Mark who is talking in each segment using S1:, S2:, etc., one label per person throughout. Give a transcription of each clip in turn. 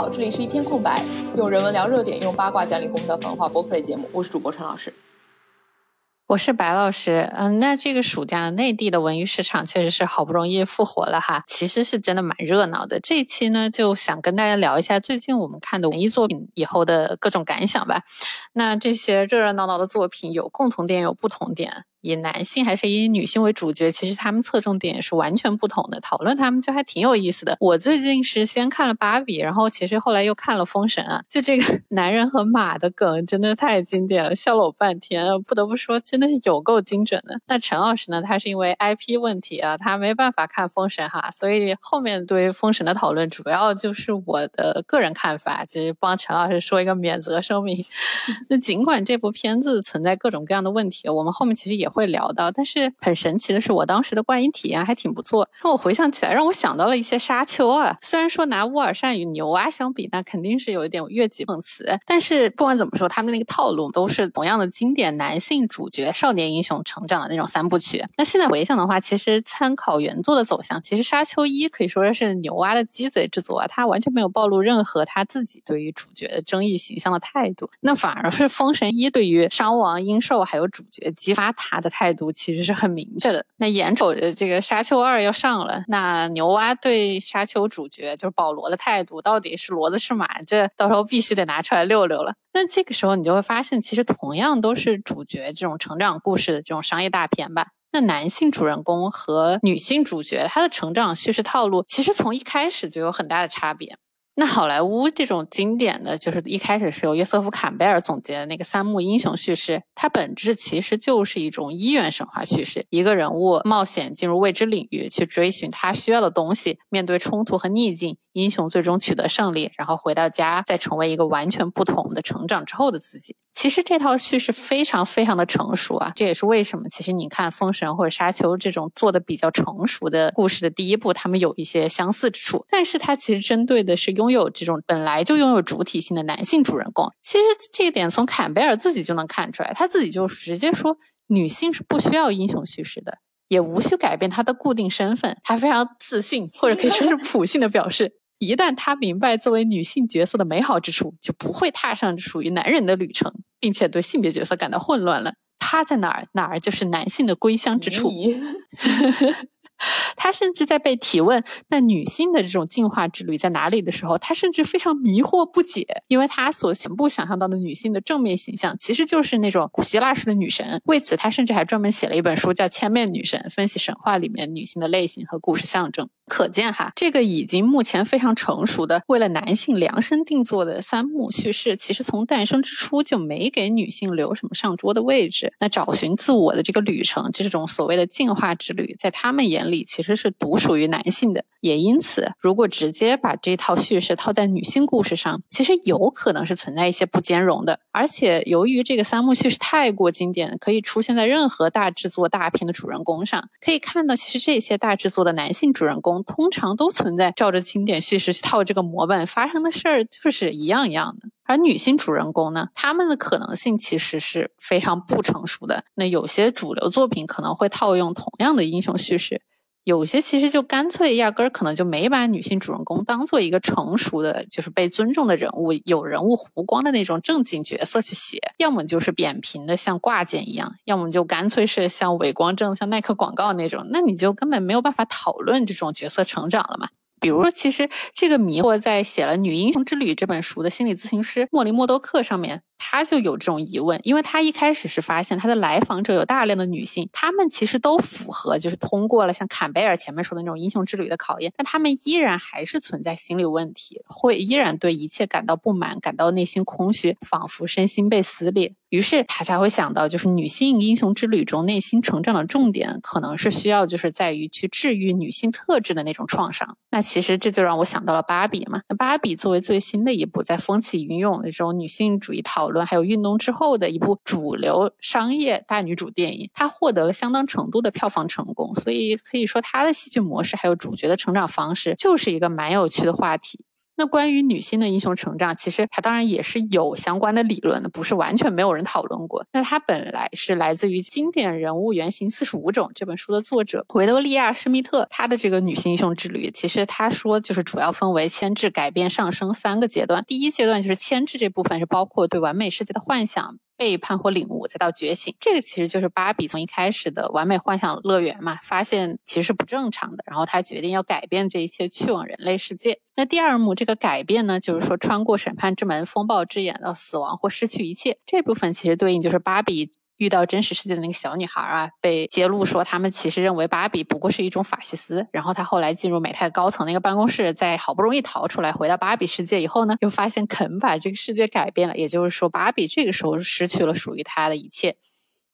S1: 好，这里是一片空白，用人文聊热点，用八卦讲理工的文化播客类节目。我是主播陈老师，
S2: 我是白老师。嗯，那这个暑假内地的文娱市场确实是好不容易复活了哈，其实是真的蛮热闹的。这一期呢，就想跟大家聊一下最近我们看的文艺作品以后的各种感想吧。那这些热热闹闹的作品有共同点，有不同点。以男性还是以女性为主角，其实他们侧重点也是完全不同的。讨论他们就还挺有意思的。我最近是先看了芭比，然后其实后来又看了封神啊。就这个 男人和马的梗真的太经典了，笑了我半天。不得不说，真的是有够精准的。那陈老师呢？他是因为 IP 问题啊，他没办法看封神哈，所以后面对封神的讨论主要就是我的个人看法，就是帮陈老师说一个免责声明。那尽管这部片子存在各种各样的问题，我们后面其实也。会聊到，但是很神奇的是，我当时的观影体验还挺不错。让我回想起来，让我想到了一些沙丘啊。虽然说拿乌尔善与牛蛙相比，那肯定是有一点越级碰瓷，但是不管怎么说，他们那个套路都是同样的经典，男性主角少年英雄成长的那种三部曲。那现在回想的话，其实参考原作的走向，其实沙丘一可以说是牛蛙的鸡贼之作啊，他完全没有暴露任何他自己对于主角的争议形象的态度。那反而是封神一对于商王殷寿还有主角激发他。的态度其实是很明确的。那眼瞅着这个沙丘二要上了，那牛蛙对沙丘主角就是保罗的态度到底是骡子是马？这到时候必须得拿出来溜溜了。那这个时候你就会发现，其实同样都是主角这种成长故事的这种商业大片吧。那男性主人公和女性主角他的成长叙事套路，其实从一开始就有很大的差别。那好莱坞这种经典的就是一开始是由约瑟夫·坎贝尔总结的那个三幕英雄叙事，它本质其实就是一种一元神话叙事。一个人物冒险进入未知领域，去追寻他需要的东西，面对冲突和逆境，英雄最终取得胜利，然后回到家，再成为一个完全不同的成长之后的自己。其实这套叙事非常非常的成熟啊，这也是为什么其实你看《封神》或者《沙丘》这种做的比较成熟的故事的第一部，他们有一些相似之处，但是它其实针对的是拥有这种本来就拥有主体性的男性主人公。其实这一点从坎贝尔自己就能看出来，他自己就直接说女性是不需要英雄叙事的，也无需改变她的固定身份。他非常自信，或者可以说是普信的表示。一旦她明白作为女性角色的美好之处，就不会踏上属于男人的旅程，并且对性别角色感到混乱了。她在哪儿，哪儿就是男性的归乡之处。他甚至在被提问那女性的这种进化之旅在哪里的时候，他甚至非常迷惑不解，因为他所全部想象到的女性的正面形象，其实就是那种古希腊式的女神。为此，他甚至还专门写了一本书叫《千面女神》，分析神话里面女性的类型和故事象征。可见哈，这个已经目前非常成熟的为了男性量身定做的三幕叙事，其实从诞生之初就没给女性留什么上桌的位置。那找寻自我的这个旅程，这种所谓的进化之旅，在他们眼里其实是独属于男性的。也因此，如果直接把这套叙事套在女性故事上，其实有可能是存在一些不兼容的。而且，由于这个三幕叙事太过经典，可以出现在任何大制作大片的主人公上。可以看到，其实这些大制作的男性主人公通常都存在照着经典叙事去套这个模板发生的事儿，就是一样一样的。而女性主人公呢，他们的可能性其实是非常不成熟的。那有些主流作品可能会套用同样的英雄叙事。有些其实就干脆压根儿可能就没把女性主人公当做一个成熟的，就是被尊重的人物，有人物弧光的那种正经角色去写，要么就是扁平的像挂件一样，要么就干脆是像伪光正、像耐克广告那种，那你就根本没有办法讨论这种角色成长了嘛。比如说，其实这个迷惑在写了《女英雄之旅》这本书的心理咨询师莫林·莫多克上面。他就有这种疑问，因为他一开始是发现他的来访者有大量的女性，她们其实都符合，就是通过了像坎贝尔前面说的那种英雄之旅的考验，但她们依然还是存在心理问题，会依然对一切感到不满，感到内心空虚，仿佛身心被撕裂。于是他才会想到，就是女性英雄之旅中内心成长的重点，可能是需要就是在于去治愈女性特质的那种创伤。那其实这就让我想到了芭比嘛。那芭比作为最新的一部在风起云涌的这种女性主义讨论还有运动之后的一部主流商业大女主电影，它获得了相当程度的票房成功，所以可以说它的戏剧模式还有主角的成长方式就是一个蛮有趣的话题。那关于女性的英雄成长，其实它当然也是有相关的理论的，不是完全没有人讨论过。那它本来是来自于《经典人物原型四十五种》这本书的作者维多利亚·施密特，她的这个女性英雄之旅，其实她说就是主要分为牵制、改变、上升三个阶段。第一阶段就是牵制这部分，是包括对完美世界的幻想。背叛或领悟，再到觉醒，这个其实就是芭比从一开始的完美幻想乐园嘛，发现其实是不正常的，然后她决定要改变这一切，去往人类世界。那第二幕这个改变呢，就是说穿过审判之门，风暴之眼到死亡或失去一切，这部分其实对应就是芭比。遇到真实世界的那个小女孩啊，被揭露说他们其实认为芭比不过是一种法西斯。然后她后来进入美泰高层那个办公室，在好不容易逃出来回到芭比世界以后呢，又发现肯把这个世界改变了。也就是说，芭比这个时候失去了属于她的一切。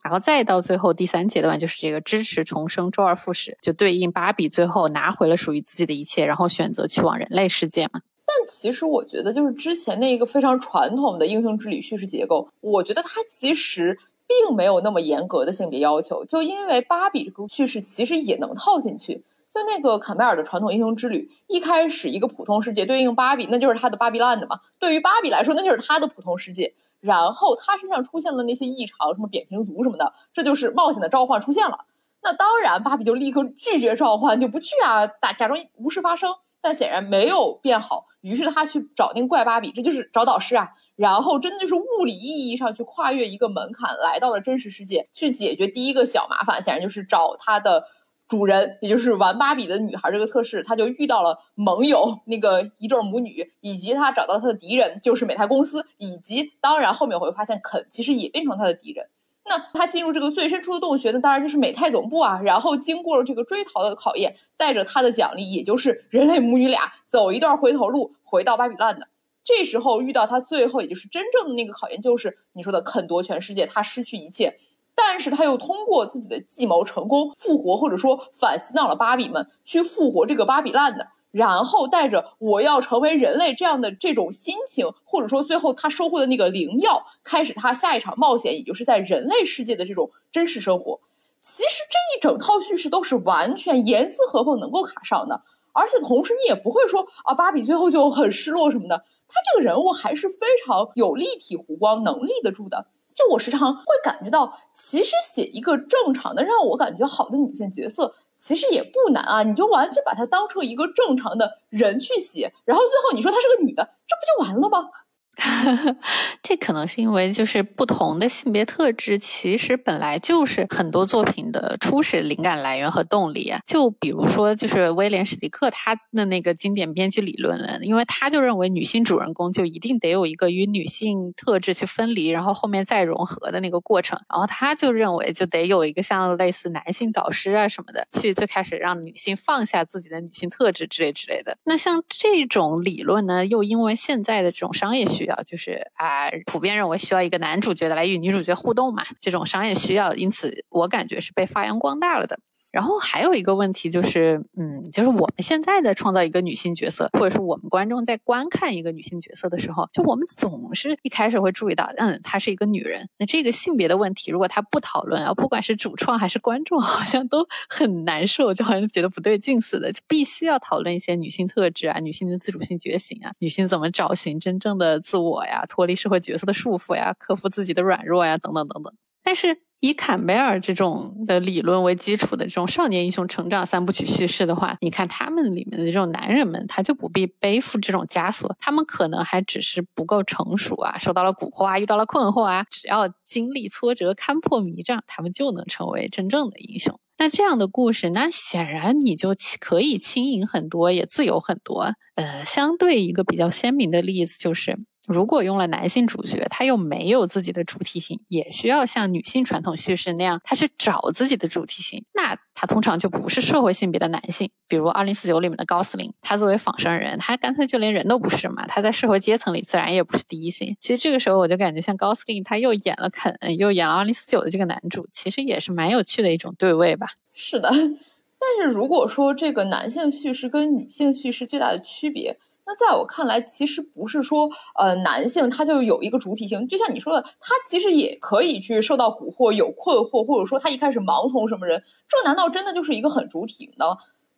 S2: 然后再到最后第三阶段，就是这个支持重生，周而复始，就对应芭比最后拿回了属于自己的一切，然后选择去往人类世界嘛。
S1: 但其实我觉得，就是之前那一个非常传统的英雄之旅叙事结构，我觉得它其实。并没有那么严格的性别要求，就因为芭比这个叙事其实也能套进去。就那个坎贝尔的传统英雄之旅，一开始一个普通世界对应芭比，那就是他的芭比 land 嘛。对于芭比来说，那就是他的普通世界。然后他身上出现了那些异常，什么扁平足什么的，这就是冒险的召唤出现了。那当然，芭比就立刻拒绝召唤，就不去啊，打假装无事发生。但显然没有变好，于是他去找那个怪芭比，这就是找导师啊。然后真的就是物理意义上去跨越一个门槛，来到了真实世界，去解决第一个小麻烦，显然就是找他的主人，也就是玩芭比的女孩这个测试，他就遇到了盟友那个一对母女，以及他找到他的敌人就是美泰公司，以及当然后面我会发现肯其实也变成他的敌人。那他进入这个最深处的洞穴，那当然就是美泰总部啊。然后经过了这个追逃的考验，带着他的奖励，也就是人类母女俩走一段回头路，回到巴比伦的。这时候遇到他最后，也就是真正的那个考验，就是你说的肯夺全世界，他失去一切，但是他又通过自己的计谋成功复活，或者说反洗脑了芭比们，去复活这个芭比烂的。然后带着我要成为人类这样的这种心情，或者说最后他收获的那个灵药，开始他下一场冒险，也就是在人类世界的这种真实生活。其实这一整套叙事都是完全严丝合缝能够卡上的，而且同时你也不会说啊，芭比最后就很失落什么的，她这个人物还是非常有立体弧光能立得住的。就我时常会感觉到，其实写一个正常的让我感觉好的女性角色。其实也不难啊，你就完全把她当成一个正常的人去写，然后最后你说她是个女的，这不就完了吗？
S2: 这可能是因为，就是不同的性别特质，其实本来就是很多作品的初始灵感来源和动力啊。就比如说，就是威廉史迪克他的那个经典编辑理论了，因为他就认为女性主人公就一定得有一个与女性特质去分离，然后后面再融合的那个过程。然后他就认为，就得有一个像类似男性导师啊什么的，去最开始让女性放下自己的女性特质之类之类的。那像这种理论呢，又因为现在的这种商业需需要就是啊，普遍认为需要一个男主角的来与女主角互动嘛，这种商业需要，因此我感觉是被发扬光大了的。然后还有一个问题就是，嗯，就是我们现在在创造一个女性角色，或者是我们观众在观看一个女性角色的时候，就我们总是一开始会注意到，嗯，她是一个女人。那这个性别的问题，如果她不讨论啊，不管是主创还是观众，好像都很难受，就好像觉得不对劲似的。就必须要讨论一些女性特质啊，女性的自主性觉醒啊，女性怎么找寻真正的自我呀，脱离社会角色的束缚呀，克服自己的软弱呀，等等等等。但是。以坎贝尔这种的理论为基础的这种少年英雄成长三部曲叙事的话，你看他们里面的这种男人们，他就不必背负这种枷锁，他们可能还只是不够成熟啊，受到了蛊惑啊，遇到了困惑啊，只要经历挫折，看破迷障，他们就能成为真正的英雄。那这样的故事，那显然你就可以轻盈很多，也自由很多。呃，相对一个比较鲜明的例子就是。如果用了男性主角，他又没有自己的主题性，也需要像女性传统叙事那样，他去找自己的主题性，那他通常就不是社会性别的男性。比如《二零四九》里面的高斯林，他作为仿生人，他干脆就连人都不是嘛，他在社会阶层里自然也不是第一性。其实这个时候我就感觉，像高斯林，他又演了肯，又演了《二零四九》的这个男主，其实也是蛮有趣的一种对位吧。
S1: 是的，但是如果说这个男性叙事跟女性叙事最大的区别。那在我看来，其实不是说，呃，男性他就有一个主体性，就像你说的，他其实也可以去受到蛊惑、有困惑，或者说他一开始盲从什么人，这难道真的就是一个很主体呢？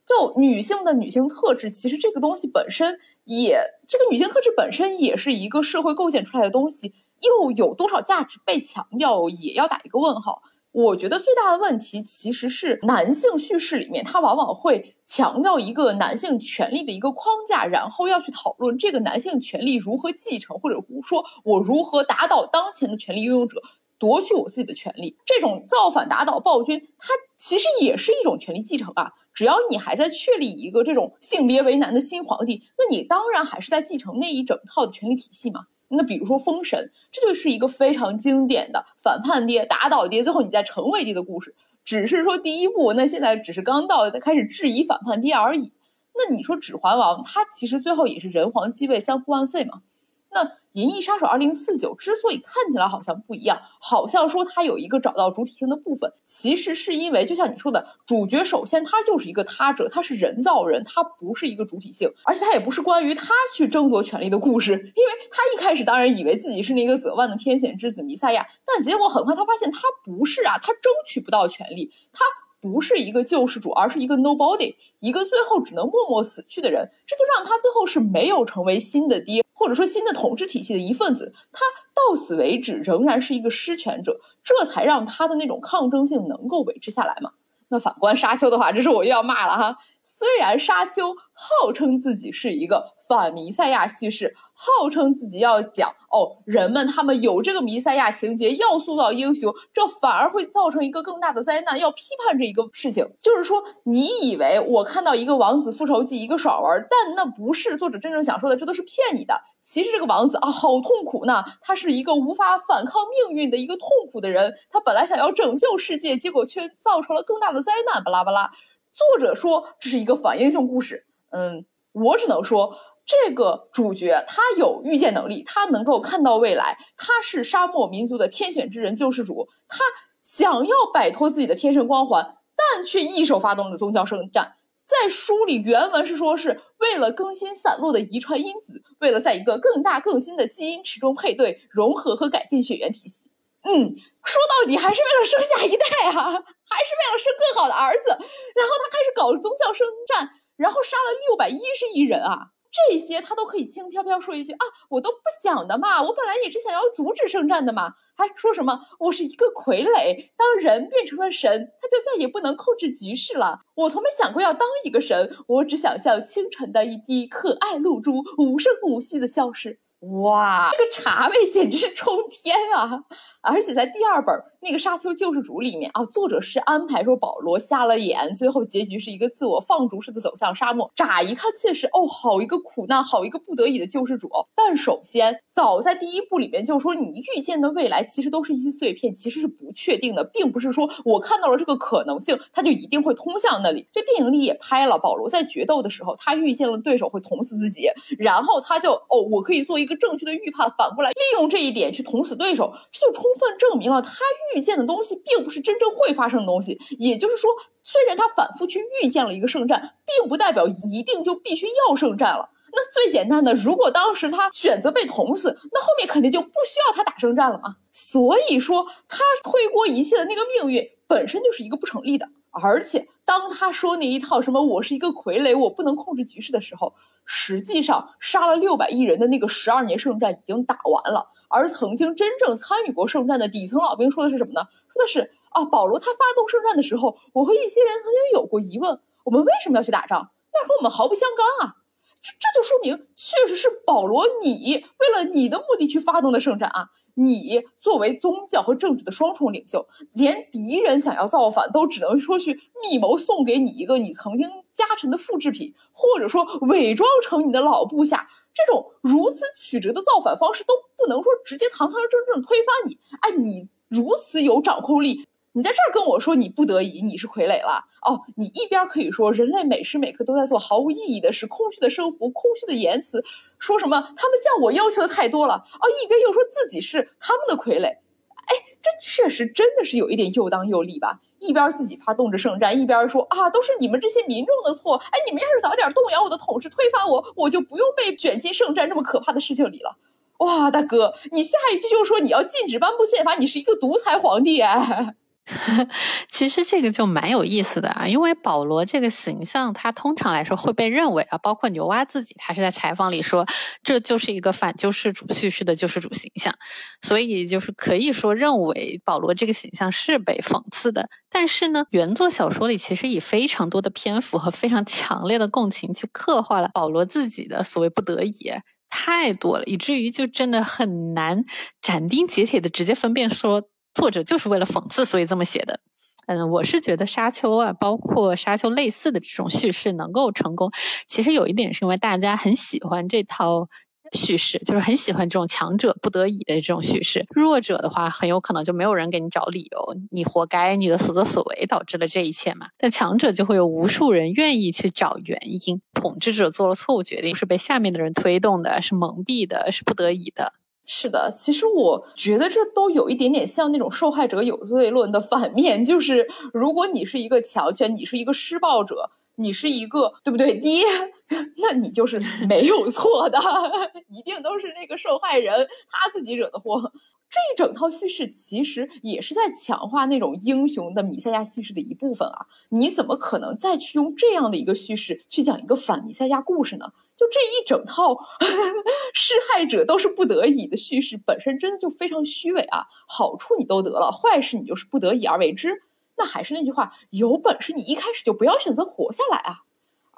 S1: 就女性的女性特质，其实这个东西本身也这个女性特质本身也是一个社会构建出来的东西，又有多少价值被强调，也要打一个问号。我觉得最大的问题其实是男性叙事里面，他往往会强调一个男性权利的一个框架，然后要去讨论这个男性权利如何继承，或者说我如何打倒当前的权力拥有者，夺取我自己的权利。这种造反打倒暴君，它其实也是一种权力继承啊。只要你还在确立一个这种性别为难的新皇帝，那你当然还是在继承那一整套的权力体系嘛。那比如说《封神》，这就是一个非常经典的反叛爹打倒爹，最后你再成为爹的故事。只是说第一步，那现在只是刚到开始质疑反叛爹而已。那你说《指环王》，他其实最后也是人皇继位，三呼万岁嘛？那。《银翼杀手二零四九》之所以看起来好像不一样，好像说它有一个找到主体性的部分，其实是因为就像你说的，主角首先他就是一个他者，他是人造人，他不是一个主体性，而且他也不是关于他去争夺权力的故事，因为他一开始当然以为自己是那个泽万的天选之子弥赛亚，但结果很快他发现他不是啊，他争取不到权力，他。不是一个救世主，而是一个 nobody，一个最后只能默默死去的人。这就让他最后是没有成为新的爹，或者说新的统治体系的一份子。他到此为止仍然是一个失权者，这才让他的那种抗争性能够维持下来嘛。那反观沙丘的话，这是我又要骂了哈。虽然沙丘号称自己是一个。反弥赛亚叙事，号称自己要讲哦，人们他们有这个弥赛亚情节，要塑造英雄，这反而会造成一个更大的灾难。要批判这一个事情，就是说，你以为我看到一个王子复仇记，一个爽文，但那不是作者真正想说的，这都是骗你的。其实这个王子啊，好痛苦呢，他是一个无法反抗命运的一个痛苦的人，他本来想要拯救世界，结果却造成了更大的灾难。巴拉巴拉，作者说这是一个反英雄故事，嗯，我只能说。这个主角他有预见能力，他能够看到未来，他是沙漠民族的天选之人、救世主。他想要摆脱自己的天神光环，但却一手发动了宗教圣战。在书里原文是说，是为了更新散落的遗传因子，为了在一个更大更新的基因池中配对、融合和改进血缘体系。嗯，说到底还是为了生下一代啊，还是为了生更好的儿子。然后他开始搞宗教圣战，然后杀了六百一十亿人啊。这些他都可以轻飘飘说一句啊，我都不想的嘛，我本来也是想要阻止圣战的嘛，还说什么我是一个傀儡，当人变成了神，他就再也不能控制局势了。我从没想过要当一个神，我只想像清晨的一滴可爱露珠，无声无息的消失。哇，这个茶味简直是冲天啊！而且在第二本那个《沙丘救世主》里面啊，作者是安排说保罗瞎了眼，最后结局是一个自我放逐式的走向沙漠。乍一看确实哦，好一个苦难，好一个不得已的救世主。但首先，早在第一部里面就说，你预见的未来其实都是一些碎片，其实是不确定的，并不是说我看到了这个可能性，它就一定会通向那里。就电影里也拍了，保罗在决斗的时候，他预见了对手会捅死自己，然后他就哦，我可以做一。一个正确的预判，反过来利用这一点去捅死对手，这就充分证明了他预见的东西并不是真正会发生的东西。也就是说，虽然他反复去预见了一个圣战，并不代表一定就必须要圣战了。那最简单的，如果当时他选择被捅死，那后面肯定就不需要他打圣战了嘛。所以说，他推锅一切的那个命运本身就是一个不成立的。而且，当他说那一套什么“我是一个傀儡，我不能控制局势”的时候，实际上杀了六百亿人的那个十二年圣战已经打完了。而曾经真正参与过圣战的底层老兵说的是什么呢？说的是啊，保罗他发动圣战的时候，我和一些人曾经有过疑问：我们为什么要去打仗？那和我们毫不相干啊！这这就说明，确实是保罗你为了你的目的去发动的圣战啊。你作为宗教和政治的双重领袖，连敌人想要造反都只能说去密谋送给你一个你曾经家臣的复制品，或者说伪装成你的老部下，这种如此曲折的造反方式都不能说直接堂堂正正推翻你。哎，你如此有掌控力。你在这儿跟我说你不得已，你是傀儡了哦。你一边可以说人类每时每刻都在做毫无意义的事，空虚的生活，空虚的言辞，说什么他们向我要求的太多了哦，一边又说自己是他们的傀儡，哎，这确实真的是有一点又当又立吧？一边自己发动着圣战，一边说啊，都是你们这些民众的错。哎，你们要是早点动摇我的统治，推翻我，我就不用被卷进圣战这么可怕的事情里了。哇，大哥，你下一句就说你要禁止颁布宪法，你是一个独裁皇帝哎。
S2: 其实这个就蛮有意思的啊，因为保罗这个形象，他通常来说会被认为啊，包括牛蛙自己，他是在采访里说，这就是一个反救世主叙事的救世主形象，所以就是可以说认为保罗这个形象是被讽刺的。但是呢，原作小说里其实以非常多的篇幅和非常强烈的共情去刻画了保罗自己的所谓不得已。太多了，以至于就真的很难斩钉截铁的直接分辨说作者就是为了讽刺所以这么写的。嗯，我是觉得沙丘啊，包括沙丘类似的这种叙事能够成功，其实有一点是因为大家很喜欢这套。叙事就是很喜欢这种强者不得已的这种叙事，弱者的话很有可能就没有人给你找理由，你活该，你的所作所为导致了这一切嘛。但强者就会有无数人愿意去找原因，统治者做了错误决定，是被下面的人推动的，是蒙蔽的，是不得已的。
S1: 是的，其实我觉得这都有一点点像那种受害者有罪论的反面，就是如果你是一个强权，你是一个施暴者。你是一个对不对爹？那你就是没有错的，一定都是那个受害人他自己惹的祸。这一整套叙事其实也是在强化那种英雄的弥赛亚叙事的一部分啊！你怎么可能再去用这样的一个叙事去讲一个反弥赛亚故事呢？就这一整套 施害者都是不得已的叙事本身真的就非常虚伪啊！好处你都得了，坏事你就是不得已而为之。那还是那句话，有本事你一开始就不要选择活下来啊！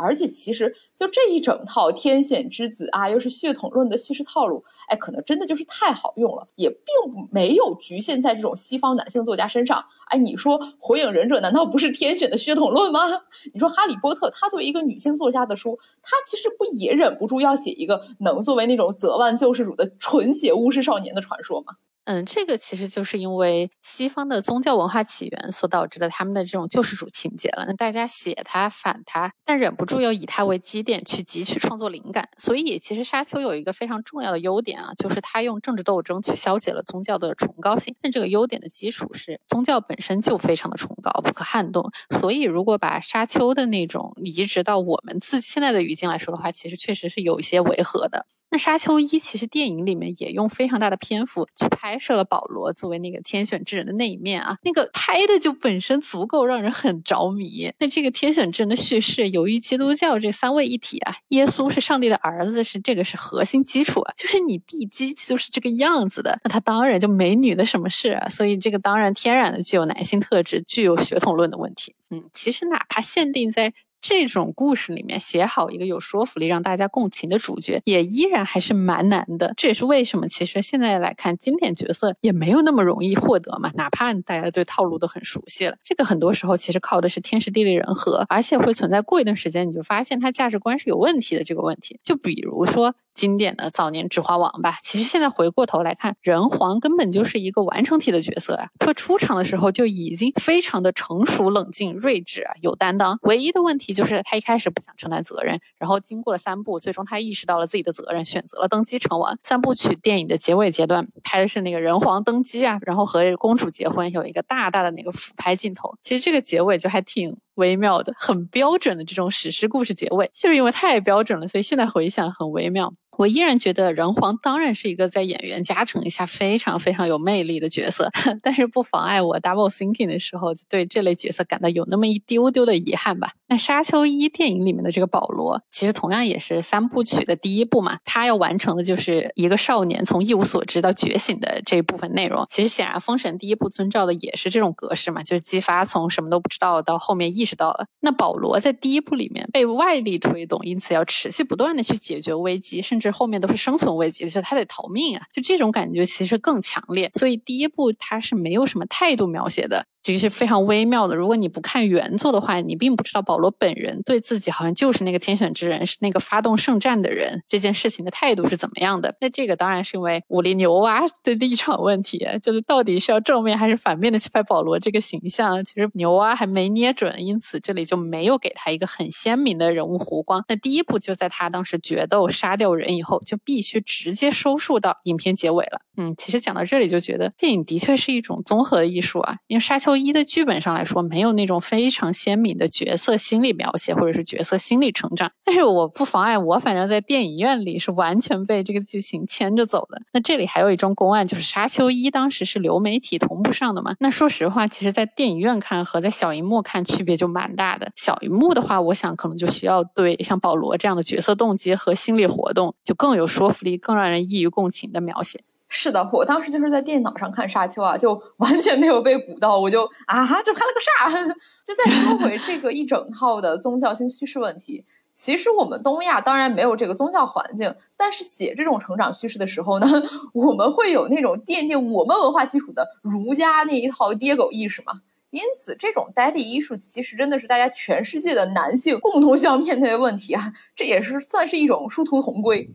S1: 而且其实就这一整套天选之子啊，又是血统论的叙事套路，哎，可能真的就是太好用了，也并没有局限在这种西方男性作家身上。哎，你说《火影忍者》难道不是天选的血统论吗？你说《哈利波特》他作为一个女性作家的书，他其实不也忍不住要写一个能作为那种泽万救世主的纯血巫师少年的传说吗？
S2: 嗯，这个其实就是因为西方的宗教文化起源所导致的他们的这种救世主情节了。那大家写他反他，但忍不住要以他为基点去汲取创作灵感。所以其实沙丘有一个非常重要的优点啊，就是他用政治斗争去消解了宗教的崇高性。但这个优点的基础是宗教本身就非常的崇高，不可撼动。所以如果把沙丘的那种移植到我们自现在的语境来说的话，其实确实是有一些违和的。那《沙丘一》其实电影里面也用非常大的篇幅去拍摄了保罗作为那个天选之人的那一面啊，那个拍的就本身足够让人很着迷。那这个天选之人的叙事，由于基督教这三位一体啊，耶稣是上帝的儿子，是这个是核心基础啊，就是你地基就是这个样子的，那他当然就没女的什么事啊，所以这个当然天然的具有男性特质，具有血统论的问题。嗯，其实哪怕限定在。这种故事里面写好一个有说服力、让大家共情的主角，也依然还是蛮难的。这也是为什么其实现在来看，经典角色也没有那么容易获得嘛。哪怕大家对套路都很熟悉了，这个很多时候其实靠的是天时地利人和，而且会存在过一段时间你就发现他价值观是有问题的这个问题。就比如说。经典的早年《指环王》吧，其实现在回过头来看，人皇根本就是一个完成体的角色啊。他出场的时候就已经非常的成熟、冷静、睿智啊，有担当。唯一的问题就是他一开始不想承担责任，然后经过了三部，最终他意识到了自己的责任，选择了登基成王。三部曲电影的结尾阶段拍的是那个人皇登基啊，然后和公主结婚，有一个大大的那个俯拍镜头。其实这个结尾就还挺微妙的，很标准的这种史诗故事结尾，就是因为太标准了，所以现在回想很微妙。我依然觉得人皇当然是一个在演员加成一下非常非常有魅力的角色，但是不妨碍我 double thinking 的时候对这类角色感到有那么一丢丢的遗憾吧。那《沙丘一》电影里面的这个保罗，其实同样也是三部曲的第一部嘛，他要完成的就是一个少年从一无所知到觉醒的这一部分内容。其实显然，《封神》第一部遵照的也是这种格式嘛，就是激发从什么都不知道到后面意识到了。那保罗在第一部里面被外力推动，因此要持续不断的去解决危机，甚至。这后面都是生存危机，就他得逃命啊！就这种感觉其实更强烈，所以第一部他是没有什么态度描写的。其实是非常微妙的。如果你不看原作的话，你并不知道保罗本人对自己好像就是那个天选之人，是那个发动圣战的人。这件事情的态度是怎么样的？那这个当然是因为武力牛蛙的立场问题，就是到底是要正面还是反面的去拍保罗这个形象。其实牛蛙还没捏准，因此这里就没有给他一个很鲜明的人物弧光。那第一部就在他当时决斗杀掉人以后，就必须直接收束到影片结尾了。嗯，其实讲到这里就觉得电影的确是一种综合艺术啊，因为沙丘。丘一的剧本上来说，没有那种非常鲜明的角色心理描写或者是角色心理成长。但是我不妨碍我，反正在电影院里是完全被这个剧情牵着走的。那这里还有一桩公案，就是沙丘一当时是流媒体同步上的嘛？那说实话，其实在电影院看和在小荧幕看区别就蛮大的。小荧幕的话，我想可能就需要对像保罗这样的角色动机和心理活动就更有说服力、更让人易于共情的描写。
S1: 是的，我当时就是在电脑上看《沙丘》啊，就完全没有被鼓到，我就啊，这拍了个啥？就再说回这个一整套的宗教性叙事问题，其实我们东亚当然没有这个宗教环境，但是写这种成长叙事的时候呢，我们会有那种奠定我们文化基础的儒家那一套爹狗意识嘛。因此，这种 daddy 艺术其实真的是大家全世界的男性共同需要面对的问题啊，这也是算是一种殊途同归。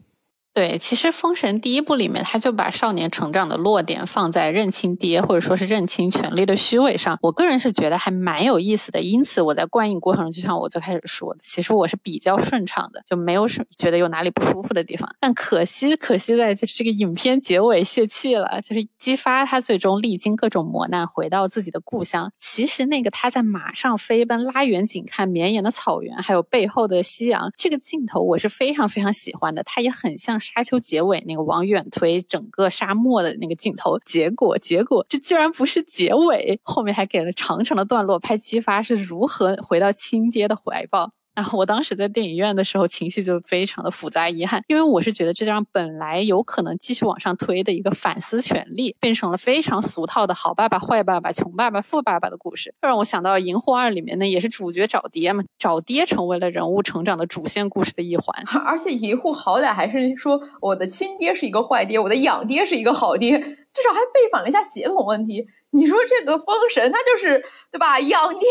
S2: 对，其实《封神》第一部里面，他就把少年成长的落点放在认清爹，或者说是认清权力的虚伪上。我个人是觉得还蛮有意思的。因此，我在观影过程中，就像我最开始说的，其实我是比较顺畅的，就没有什觉得有哪里不舒服的地方。但可惜，可惜在就是这个影片结尾泄气了，就是姬发他最终历经各种磨难回到自己的故乡。其实那个他在马上飞奔，拉远景看绵延的草原，还有背后的夕阳，这个镜头我是非常非常喜欢的。它也很像。沙丘结尾那个往远推整个沙漠的那个镜头，结果结果这居然不是结尾，后面还给了长长的段落，拍姬发是如何回到亲爹的怀抱。然后我当时在电影院的时候，情绪就非常的复杂遗憾，因为我是觉得这张本来有可能继续往上推的一个反思权利，变成了非常俗套的好爸爸、坏爸爸、穷爸爸、富爸爸的故事，让我想到《银护二》里面呢，也是主角找爹嘛，找爹成为了人物成长的主线故事的一环。
S1: 而且银护好歹还是说我的亲爹是一个坏爹，我的养爹是一个好爹，至少还背反了一下血统问题。你说这个封神，他就是对吧？养爹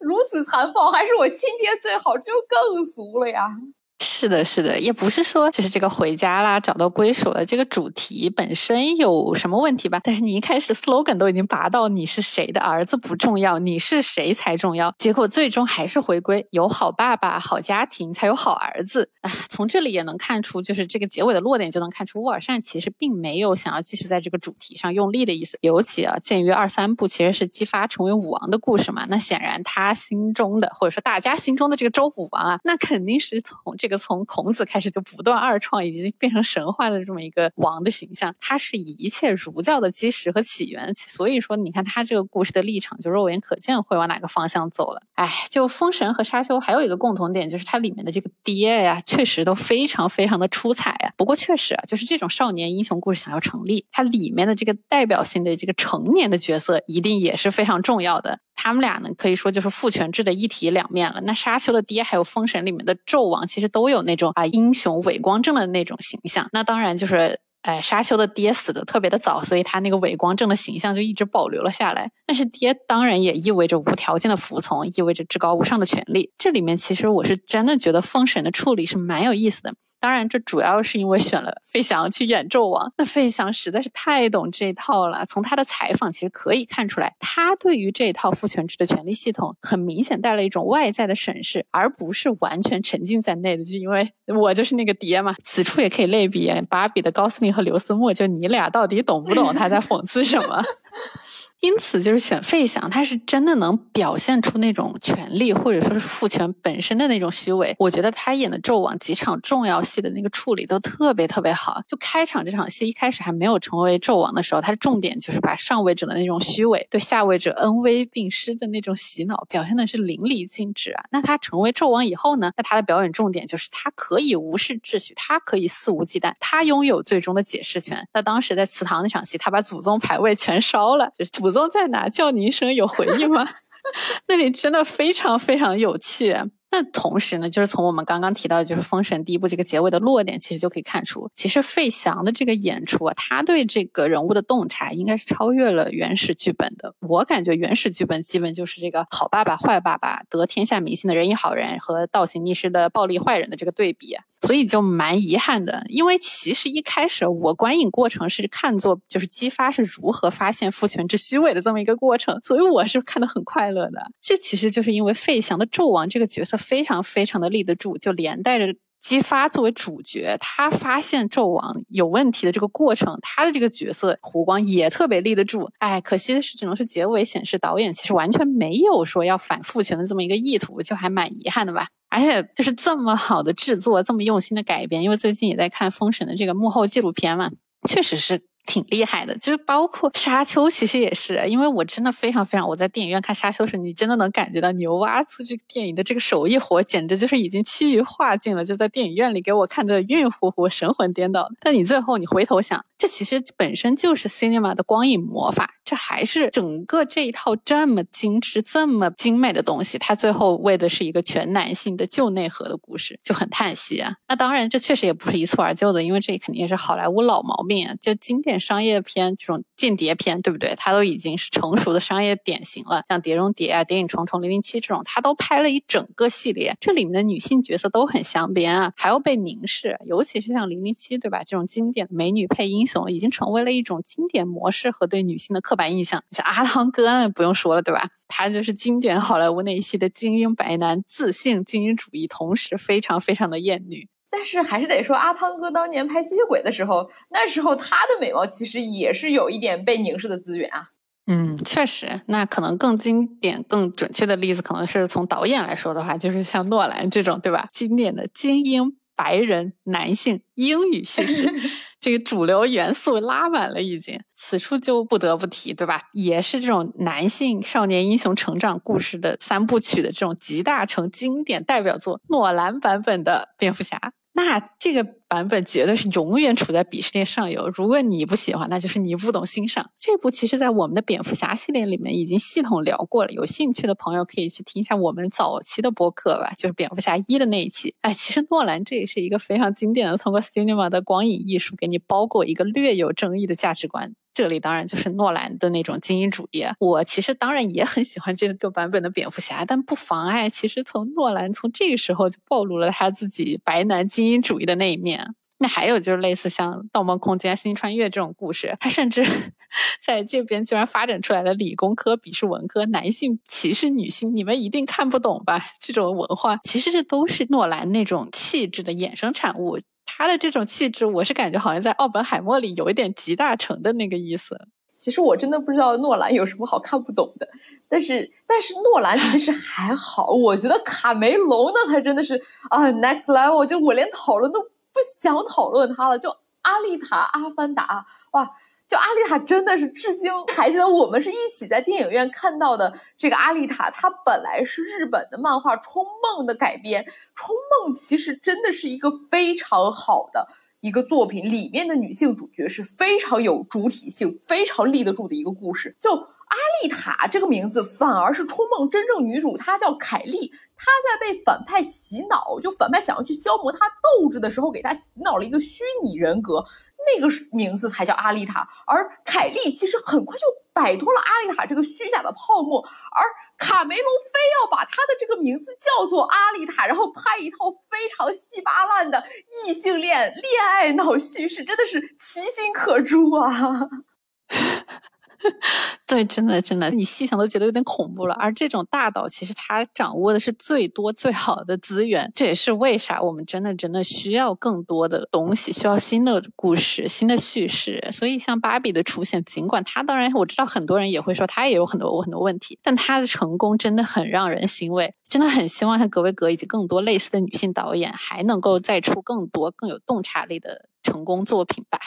S1: 如此残暴，还是我亲爹最好，就更俗了呀。
S2: 是的，是的，也不是说就是这个回家啦，找到归属了这个主题本身有什么问题吧？但是你一开始 slogan 都已经拔到你是谁的儿子不重要，你是谁才重要，结果最终还是回归有好爸爸、好家庭才有好儿子啊！从这里也能看出，就是这个结尾的落点就能看出，沃尔善其实并没有想要继续在这个主题上用力的意思。尤其啊，鉴于二三部其实是姬发成为武王的故事嘛，那显然他心中的或者说大家心中的这个周武王啊，那肯定是从这个。从孔子开始就不断二创，已经变成神话的这么一个王的形象。他是以一切儒教的基石和起源，所以说你看他这个故事的立场就肉眼可见会往哪个方向走了。哎，就封神和沙丘还有一个共同点，就是它里面的这个爹呀，确实都非常非常的出彩啊。不过确实啊，就是这种少年英雄故事想要成立，它里面的这个代表性的这个成年的角色一定也是非常重要的。他们俩呢，可以说就是父权制的一体两面了。那沙丘的爹还有封神里面的纣王，其实都有那种啊英雄伟光正的那种形象。那当然就是，哎，沙丘的爹死的特别的早，所以他那个伟光正的形象就一直保留了下来。但是爹当然也意味着无条件的服从，意味着至高无上的权利。这里面其实我是真的觉得封神的处理是蛮有意思的。当然，这主要是因为选了费翔去演纣王。那费翔实在是太懂这套了。从他的采访其实可以看出来，他对于这套父权制的权力系统，很明显带了一种外在的审视，而不是完全沉浸在内的。就因为我就是那个爹嘛。此处也可以类比芭比的高司令和刘思慕，就你俩到底懂不懂他在讽刺什么？因此，就是选费翔，他是真的能表现出那种权力或者说是父权本身的那种虚伪。我觉得他演的纣王几场重要戏的那个处理都特别特别好。就开场这场戏一开始还没有成为纣王的时候，他的重点就是把上位者的那种虚伪对下位者恩威并施的那种洗脑表现的是淋漓尽致啊。那他成为纣王以后呢，那他的表演重点就是他可以无视秩序，他可以肆无忌惮，他拥有最终的解释权。那当时在祠堂那场戏，他把祖宗牌位全烧了，就是祖。宗在哪？叫你一声有回应吗？那里真的非常非常有趣。那同时呢，就是从我们刚刚提到的，就是《封神》第一部这个结尾的落点，其实就可以看出，其实费翔的这个演出啊，他对这个人物的洞察应该是超越了原始剧本的。我感觉原始剧本基本就是这个好爸爸、坏爸爸，得天下民心的仁义好人和倒行逆施的暴力坏人的这个对比。所以就蛮遗憾的，因为其实一开始我观影过程是看作就是姬发是如何发现父权之虚伪的这么一个过程，所以我是看得很快乐的。这其实就是因为费翔的纣王这个角色非常非常的立得住，就连带着。姬发作为主角，他发现纣王有问题的这个过程，他的这个角色胡光也特别立得住。哎，可惜的是，只能是结尾显示导演其实完全没有说要反复权的这么一个意图，就还蛮遗憾的吧。而且就是这么好的制作，这么用心的改编，因为最近也在看《封神》的这个幕后纪录片嘛，确实是。挺厉害的，就是包括沙丘，其实也是，因为我真的非常非常，我在电影院看沙丘时，你真的能感觉到牛蛙出这个电影的这个手艺活，简直就是已经趋于化境了，就在电影院里给我看的晕乎乎、神魂颠倒。但你最后你回头想。这其实本身就是 cinema 的光影魔法，这还是整个这一套这么精致、这么精美的东西，它最后为的是一个全男性的旧内核的故事，就很叹息啊。那当然，这确实也不是一蹴而就的，因为这肯定也是好莱坞老毛病啊，就经典商业片这种间谍片，对不对？它都已经是成熟的商业典型了，像《碟中谍》啊、《谍影重重》、《零零七》这种，它都拍了一整个系列，这里面的女性角色都很镶边啊，还要被凝视，尤其是像《零零七》，对吧？这种经典的美女配英雄。已经成为了一种经典模式和对女性的刻板印象。像阿汤哥那，不用说了，对吧？他就是经典好莱坞那一系的精英白男，自信精英主义，同时非常非常的艳女。
S1: 但是还是得说，阿汤哥当年拍吸血鬼的时候，那时候他的美貌其实也是有一点被凝视的资源啊。
S2: 嗯，确实，那可能更经典、更准确的例子，可能是从导演来说的话，就是像诺兰这种，对吧？经典的精英白人男性英语叙事。这个主流元素拉满了，已经，此处就不得不提，对吧？也是这种男性少年英雄成长故事的三部曲的这种集大成经典代表作，诺兰版本的蝙蝠侠。那这个版本绝对是永远处在鄙视链上游。如果你不喜欢，那就是你不懂欣赏。这部其实，在我们的蝙蝠侠系列里面已经系统聊过了。有兴趣的朋友可以去听一下我们早期的播客吧，就是蝙蝠侠一的那一期。哎，其实诺兰这也是一个非常经典的，通过 cinema 的光影艺术给你包裹一个略有争议的价值观。这里当然就是诺兰的那种精英主义。我其实当然也很喜欢这个版本的蝙蝠侠，但不妨碍，其实从诺兰从这个时候就暴露了他自己白男精英主义的那一面。还有就是类似像《盗梦空间》《星际穿越》这种故事，他甚至 在这边居然发展出来了理工科鄙视文科，男性歧视女性，你们一定看不懂吧？这种文化其实这都是诺兰那种气质的衍生产物。他的这种气质，我是感觉好像在《奥本海默》里有一点集大成的那个意思。
S1: 其实我真的不知道诺兰有什么好看不懂的，但是但是诺兰其实还好，我觉得卡梅隆那才真的是啊 next level，就我连讨论都不想讨论它了。就《阿丽塔》《阿凡达》哇。就阿丽塔真的是至今还记得我们是一起在电影院看到的这个阿丽塔，它本来是日本的漫画《冲梦》的改编，《冲梦》其实真的是一个非常好的一个作品，里面的女性主角是非常有主体性、非常立得住的一个故事。就阿丽塔这个名字，反而是《冲梦》真正女主，她叫凯莉，她在被反派洗脑，就反派想要去消磨她斗志的时候，给她洗脑了一个虚拟人格。那个名字才叫阿丽塔，而凯莉其实很快就摆脱了阿丽塔这个虚假的泡沫，而卡梅隆非要把她的这个名字叫做阿丽塔，然后拍一套非常稀巴烂的异性恋恋爱脑叙事，真的是其心可诛啊！
S2: 对，真的真的，你细想都觉得有点恐怖了。而这种大导其实他掌握的是最多最好的资源，这也是为啥我们真的真的需要更多的东西，需要新的故事、新的叙事。所以像芭比的出现，尽管他当然我知道很多人也会说他也有很多很多问题，但他的成功真的很让人欣慰。真的很希望像格维格以及更多类似的女性导演还能够再出更多更有洞察力的成功作品吧。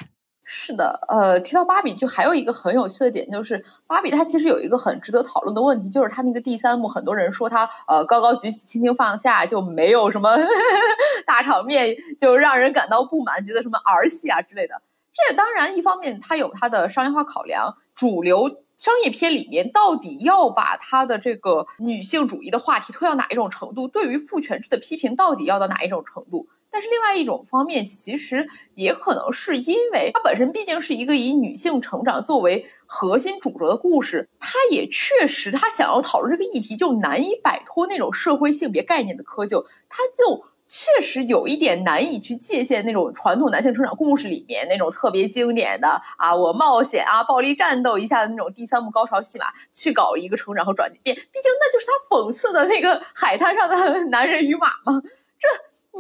S1: 是的，呃，提到芭比，就还有一个很有趣的点，就是芭比它其实有一个很值得讨论的问题，就是它那个第三幕，很多人说它呃高高举起，轻轻放下，就没有什么 大场面，就让人感到不满，觉得什么儿戏啊之类的。这当然一方面它有它的商业化考量，主流商业片里面到底要把它的这个女性主义的话题推到哪一种程度，对于父权制的批评到底要到哪一种程度？但是另外一种方面，其实也可能是因为它本身毕竟是一个以女性成长作为核心主轴的故事，它也确实，它想要讨论这个议题就难以摆脱那种社会性别概念的窠臼，它就确实有一点难以去界限那种传统男性成长故事里面那种特别经典的啊，我冒险啊，暴力战斗一下的那种第三幕高潮戏码，去搞一个成长和转变，毕竟那就是他讽刺的那个海滩上的男人与马嘛，这。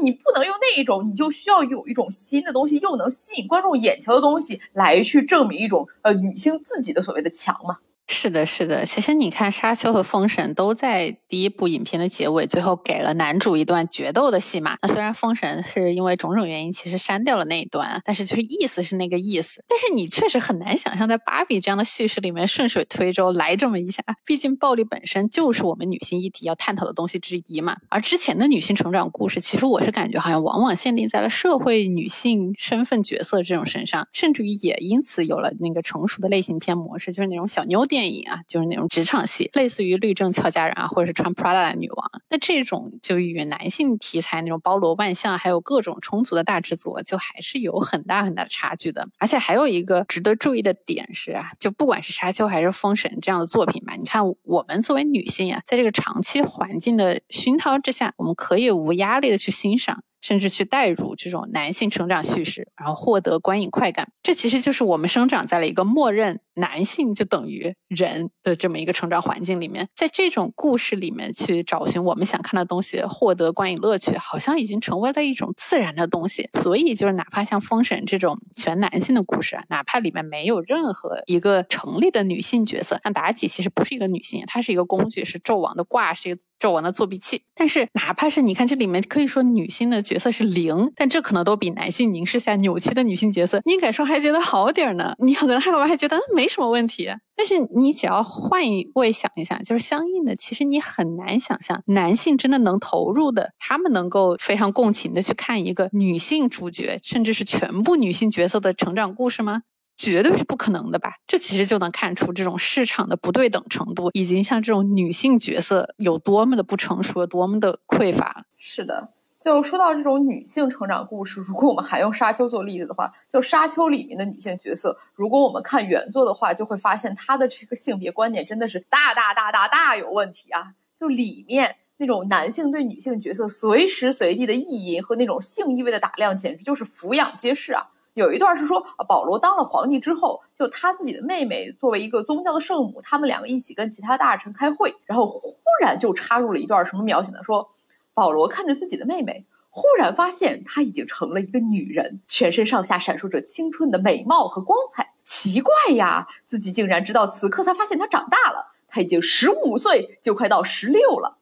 S1: 你不能用那一种，你就需要有一种新的东西，又能吸引观众眼球的东西来去证明一种呃女性自己的所谓的强嘛。
S2: 是的，是的。其实你看，《沙丘》和《封神》都在第一部影片的结尾，最后给了男主一段决斗的戏码。那虽然《封神》是因为种种原因，其实删掉了那一段，但是就是意思是那个意思。但是你确实很难想象，在芭比这样的叙事里面顺水推舟来这么一下。毕竟暴力本身就是我们女性议题要探讨的东西之一嘛。而之前的女性成长故事，其实我是感觉好像往往限定在了社会女性身份角色这种身上，甚至于也因此有了那个成熟的类型片模式，就是那种小妞电影啊，就是那种职场戏，类似于律政俏佳人啊，或者是穿 Prada 的女王。那这种就与男性题材那种包罗万象，还有各种充足的大制作，就还是有很大很大的差距的。而且还有一个值得注意的点是啊，就不管是沙丘还是封神这样的作品吧，你看我们作为女性啊，在这个长期环境的熏陶之下，我们可以无压力的去欣赏。甚至去带入这种男性成长叙事，然后获得观影快感。这其实就是我们生长在了一个默认男性就等于人的这么一个成长环境里面，在这种故事里面去找寻我们想看的东西，获得观影乐趣，好像已经成为了一种自然的东西。所以，就是哪怕像《封神》这种全男性的故事，哪怕里面没有任何一个成立的女性角色，像妲己其实不是一个女性，她是一个工具，是纣王的卦，是一个。纣王的作弊器，但是哪怕是你看这里面可以说女性的角色是零，但这可能都比男性凝视下扭曲的女性角色，你敢说还觉得好点呢？你可能还我还觉得没什么问题。但是你只要换一位想一想，就是相应的，其实你很难想象男性真的能投入的，他们能够非常共情的去看一个女性主角，甚至是全部女性角色的成长故事吗？绝对是不可能的吧？这其实就能看出这种市场的不对等程度，以及像这种女性角色有多么的不成熟，有多么的匮乏。
S1: 是的，就说到这种女性成长故事，如果我们还用《沙丘》做例子的话，就《沙丘》里面的女性角色，如果我们看原作的话，就会发现她的这个性别观点真的是大大大大大有问题啊！就里面那种男性对女性角色随时随地的意淫和那种性意味的打量，简直就是俯仰皆是啊！有一段是说，保罗当了皇帝之后，就他自己的妹妹作为一个宗教的圣母，他们两个一起跟其他大臣开会，然后忽然就插入了一段什么描写呢？说保罗看着自己的妹妹，忽然发现她已经成了一个女人，全身上下闪烁着青春的美貌和光彩。奇怪呀，自己竟然直到此刻才发现她长大了，她已经十五岁，就快到十六了。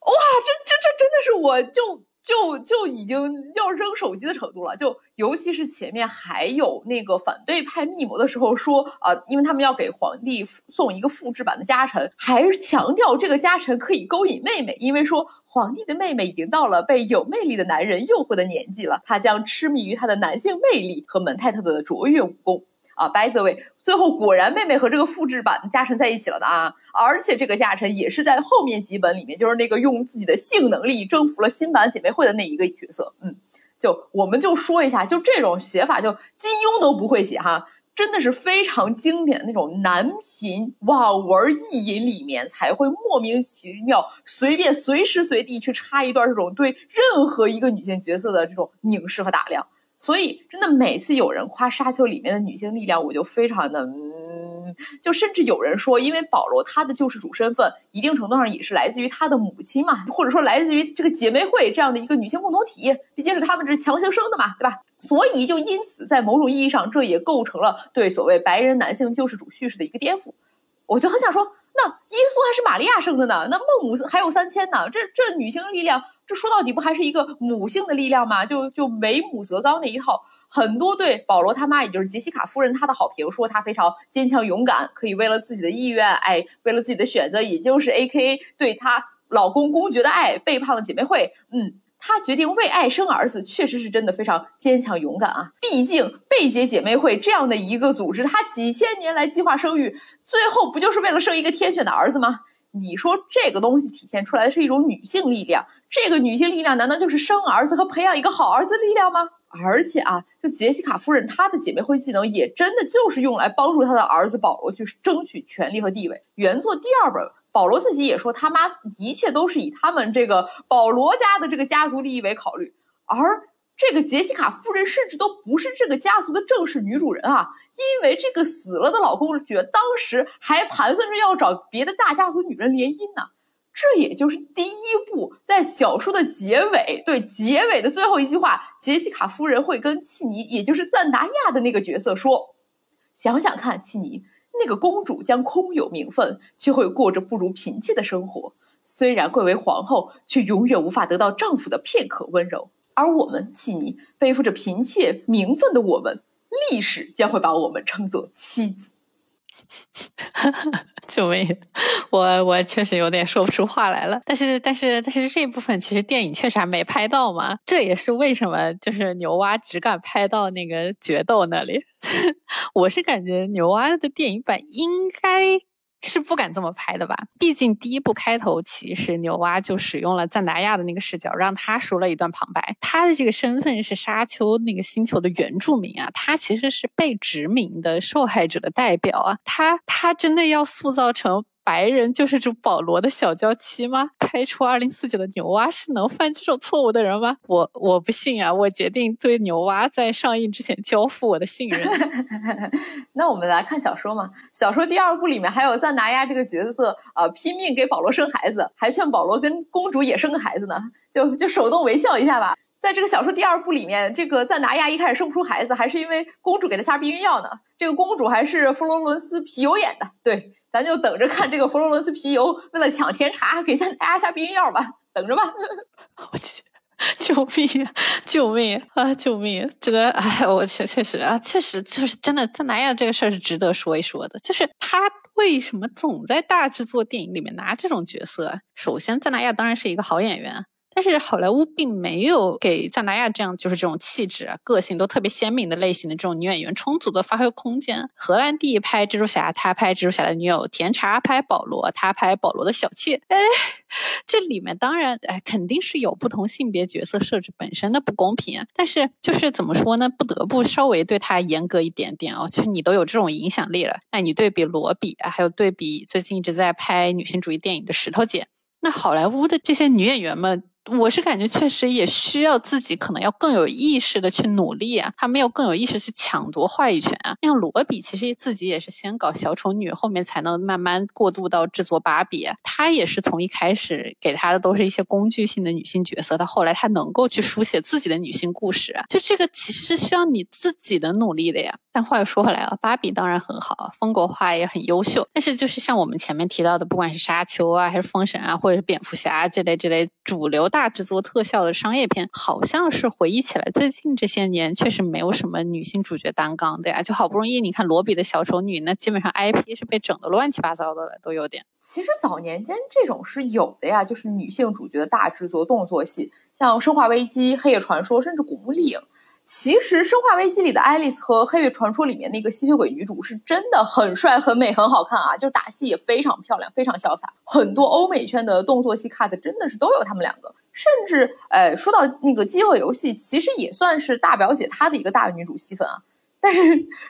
S1: 哇，这这这真的是我就。就就已经要扔手机的程度了，就尤其是前面还有那个反对派密谋的时候说啊，因为他们要给皇帝送一个复制版的家臣，还强调这个家臣可以勾引妹妹，因为说皇帝的妹妹已经到了被有魅力的男人诱惑的年纪了，她将痴迷于她的男性魅力和门太特的卓越武功。啊，by the way，最后果然妹妹和这个复制版的家臣在一起了的啊！而且这个家臣也是在后面几本里面，就是那个用自己的性能力征服了新版姐妹会的那一个角色。嗯，就我们就说一下，就这种写法，就金庸都不会写哈，真的是非常经典的那种男频网文意淫里面才会莫名其妙随便随时随地去插一段这种对任何一个女性角色的这种凝视和打量。所以，真的每次有人夸《沙丘》里面的女性力量，我就非常的，嗯，就甚至有人说，因为保罗他的救世主身份，一定程度上也是来自于他的母亲嘛，或者说来自于这个姐妹会这样的一个女性共同体，毕竟是他们这强行生的嘛，对吧？所以就因此，在某种意义上，这也构成了对所谓白人男性救世主叙事的一个颠覆。我就很想说。那耶稣还是玛利亚生的呢？那孟母还有三千呢？这这女性力量，这说到底不还是一个母性的力量吗？就就为母则刚那一套，很多对保罗他妈，也就是杰西卡夫人，她的好评说她非常坚强勇敢，可以为了自己的意愿，哎，为了自己的选择，也就是 A K A 对她老公公爵的爱，背叛了姐妹会，嗯。她决定为爱生儿子，确实是真的非常坚强勇敢啊！毕竟贝姐姐妹会这样的一个组织，她几千年来计划生育，最后不就是为了生一个天选的儿子吗？你说这个东西体现出来的是一种女性力量，这个女性力量难道就是生儿子和培养一个好儿子的力量吗？而且啊，就杰西卡夫人她的姐妹会技能也真的就是用来帮助她的儿子保罗去争取权力和地位。原作第二本。保罗自己也说，他妈一切都是以他们这个保罗家的这个家族利益为考虑，而这个杰西卡夫人甚至都不是这个家族的正式女主人啊，因为这个死了的老公爵当时还盘算着要找别的大家族女人联姻呢。这也就是第一部在小说的结尾，对结尾的最后一句话，杰西卡夫人会跟契尼，也就是赞达亚的那个角色说：“想想看，契尼，那个公主将空有名分，却会过着不如嫔妾的生活。虽然贵为皇后，却永远无法得到丈夫的片刻温柔。而我们，契尼，背负着嫔妾名分的我们，历史将会把我们称作妻子。”
S2: 救命！我我确实有点说不出话来了。但是但是但是这部分其实电影确实还没拍到嘛，这也是为什么就是牛蛙只敢拍到那个决斗那里。我是感觉牛蛙的电影版应该。是不敢这么拍的吧？毕竟第一部开头，其实牛蛙就使用了赞达亚的那个视角，让他说了一段旁白。他的这个身份是沙丘那个星球的原住民啊，他其实是被殖民的受害者的代表啊，他他真的要塑造成。白人就是主保罗的小娇妻吗？开出二零四九的牛蛙是能犯这种错误的人吗？我我不信啊！我决定对牛蛙在上映之前交付我的信任。
S1: 那我们来看小说嘛。小说第二部里面还有赞达亚这个角色啊，拼命给保罗生孩子，还劝保罗跟公主也生个孩子呢。就就手动微笑一下吧。在这个小说第二部里面，这个赞达亚一开始生不出孩子，还是因为公主给她下避孕药呢。这个公主还是佛罗伦斯皮尤演的，对。咱就等着看这个佛罗伦斯皮尤为了抢甜茶给赞达亚下避孕药吧，等着吧！
S2: 我去，救命！救命啊！救命！这个哎，我确确实啊，确实就是真的，赞达亚这个事儿是值得说一说的。就是他为什么总在大制作电影里面拿这种角色？首先，赞达亚当然是一个好演员。但是好莱坞并没有给赞达亚这样就是这种气质啊、个性都特别鲜明的类型的这种女演员充足的发挥空间。荷兰弟拍蜘蛛侠，他拍蜘蛛侠的女友；甜茶拍保罗，他拍保罗的小妾。哎，这里面当然哎肯定是有不同性别角色设置本身的不公平啊，但是就是怎么说呢？不得不稍微对他严格一点点哦。就是你都有这种影响力了，那你对比罗比啊，还有对比最近一直在拍女性主义电影的石头姐，那好莱坞的这些女演员们。我是感觉确实也需要自己可能要更有意识的去努力啊，他们要更有意识去抢夺话语权啊。像罗比其实自己也是先搞小丑女，后面才能慢慢过渡到制作芭比。他也是从一开始给他的都是一些工具性的女性角色，到后来他能够去书写自己的女性故事，就这个其实是需要你自己的努力的呀。但话又说回来啊，芭比当然很好，风格化也很优秀，但是就是像我们前面提到的，不管是沙丘啊，还是封神啊，或者是蝙蝠侠这类这类主流。大制作特效的商业片，好像是回忆起来，最近这些年确实没有什么女性主角担纲的呀。就好不容易，你看罗比的小丑女，那基本上 IP 是被整的乱七八糟的了，都有点。
S1: 其实早年间这种是有的呀，就是女性主角的大制作动作戏，像《生化危机》《黑夜传说》，甚至《古墓丽影》。其实《生化危机》里的爱丽丝和《黑夜传说》里面那个吸血鬼女主是真的很帅、很美、很好看啊！就打戏也非常漂亮、非常潇洒。很多欧美圈的动作戏 cut 真的是都有他们两个。甚至，呃，说到那个《饥饿游戏》，其实也算是大表姐她的一个大女主戏份啊。但是